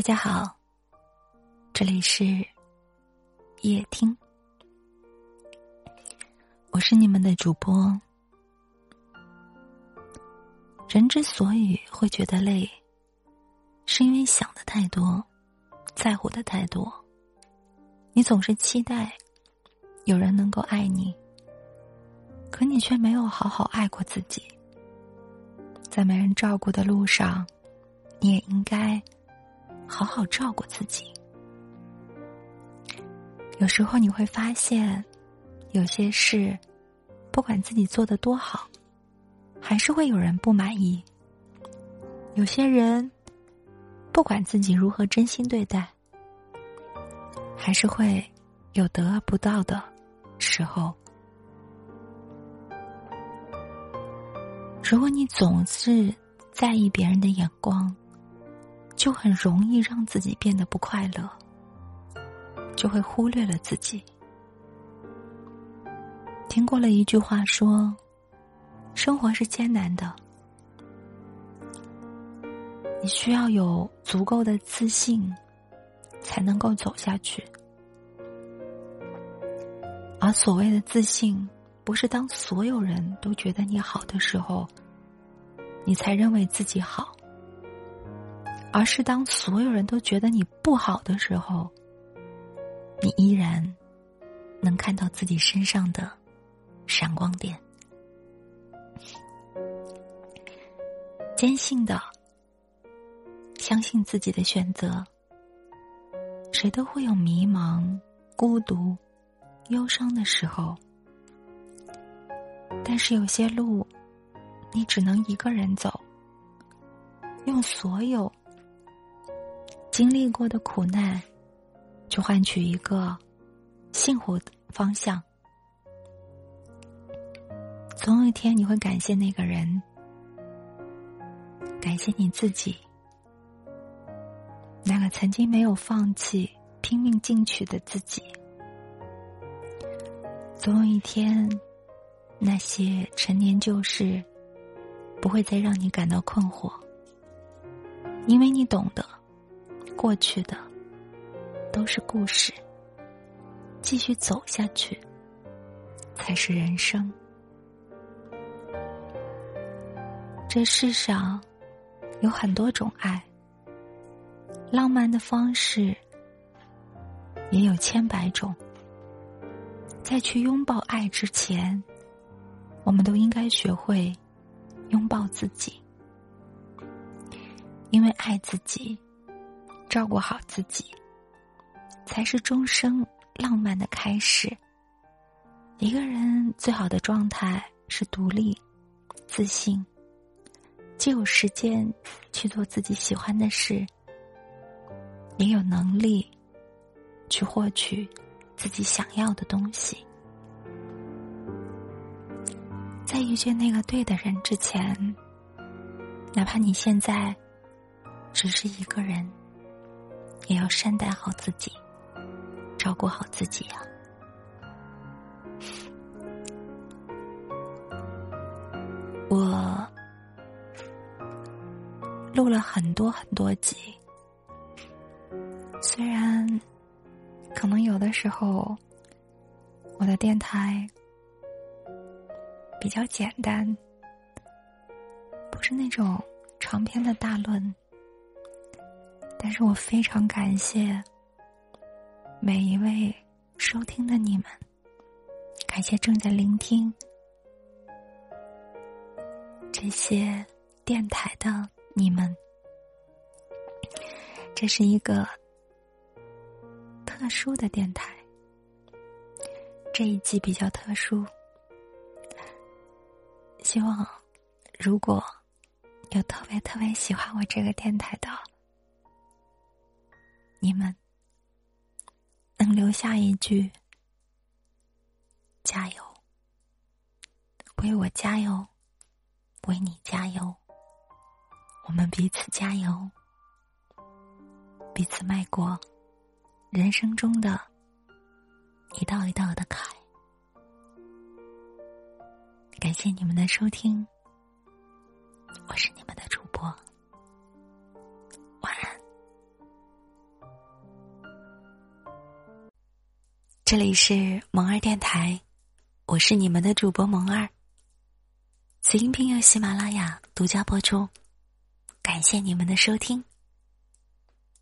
大家好，这里是夜听，我是你们的主播。人之所以会觉得累，是因为想的太多，在乎的太多。你总是期待有人能够爱你，可你却没有好好爱过自己。在没人照顾的路上，你也应该。好好照顾自己。有时候你会发现，有些事，不管自己做的多好，还是会有人不满意。有些人，不管自己如何真心对待，还是会有得不到的时候。如果你总是在意别人的眼光，就很容易让自己变得不快乐，就会忽略了自己。听过了一句话说：“生活是艰难的，你需要有足够的自信，才能够走下去。”而所谓的自信，不是当所有人都觉得你好的时候，你才认为自己好。而是当所有人都觉得你不好的时候，你依然能看到自己身上的闪光点。坚信的相信自己的选择。谁都会有迷茫、孤独、忧伤的时候，但是有些路，你只能一个人走，用所有。经历过的苦难，去换取一个幸福的方向。总有一天，你会感谢那个人，感谢你自己，那个曾经没有放弃、拼命进取的自己。总有一天，那些陈年旧事不会再让你感到困惑，因为你懂得。过去的都是故事，继续走下去才是人生。这世上有很多种爱，浪漫的方式也有千百种。在去拥抱爱之前，我们都应该学会拥抱自己，因为爱自己。照顾好自己，才是终生浪漫的开始。一个人最好的状态是独立、自信，既有时间去做自己喜欢的事，也有能力去获取自己想要的东西。在遇见那个对的人之前，哪怕你现在只是一个人。也要善待好自己，照顾好自己呀。我录了很多很多集，虽然可能有的时候我的电台比较简单，不是那种长篇的大论。但是我非常感谢每一位收听的你们，感谢正在聆听这些电台的你们。这是一个特殊的电台，这一季比较特殊。希望如果有特别特别喜欢我这个电台的。你们能留下一句“加油”，为我加油，为你加油，我们彼此加油，彼此迈过人生中的一道一道的坎。感谢你们的收听，我是你们的主播。这里是萌儿电台，我是你们的主播萌儿。此音频由喜马拉雅独家播出，感谢你们的收听。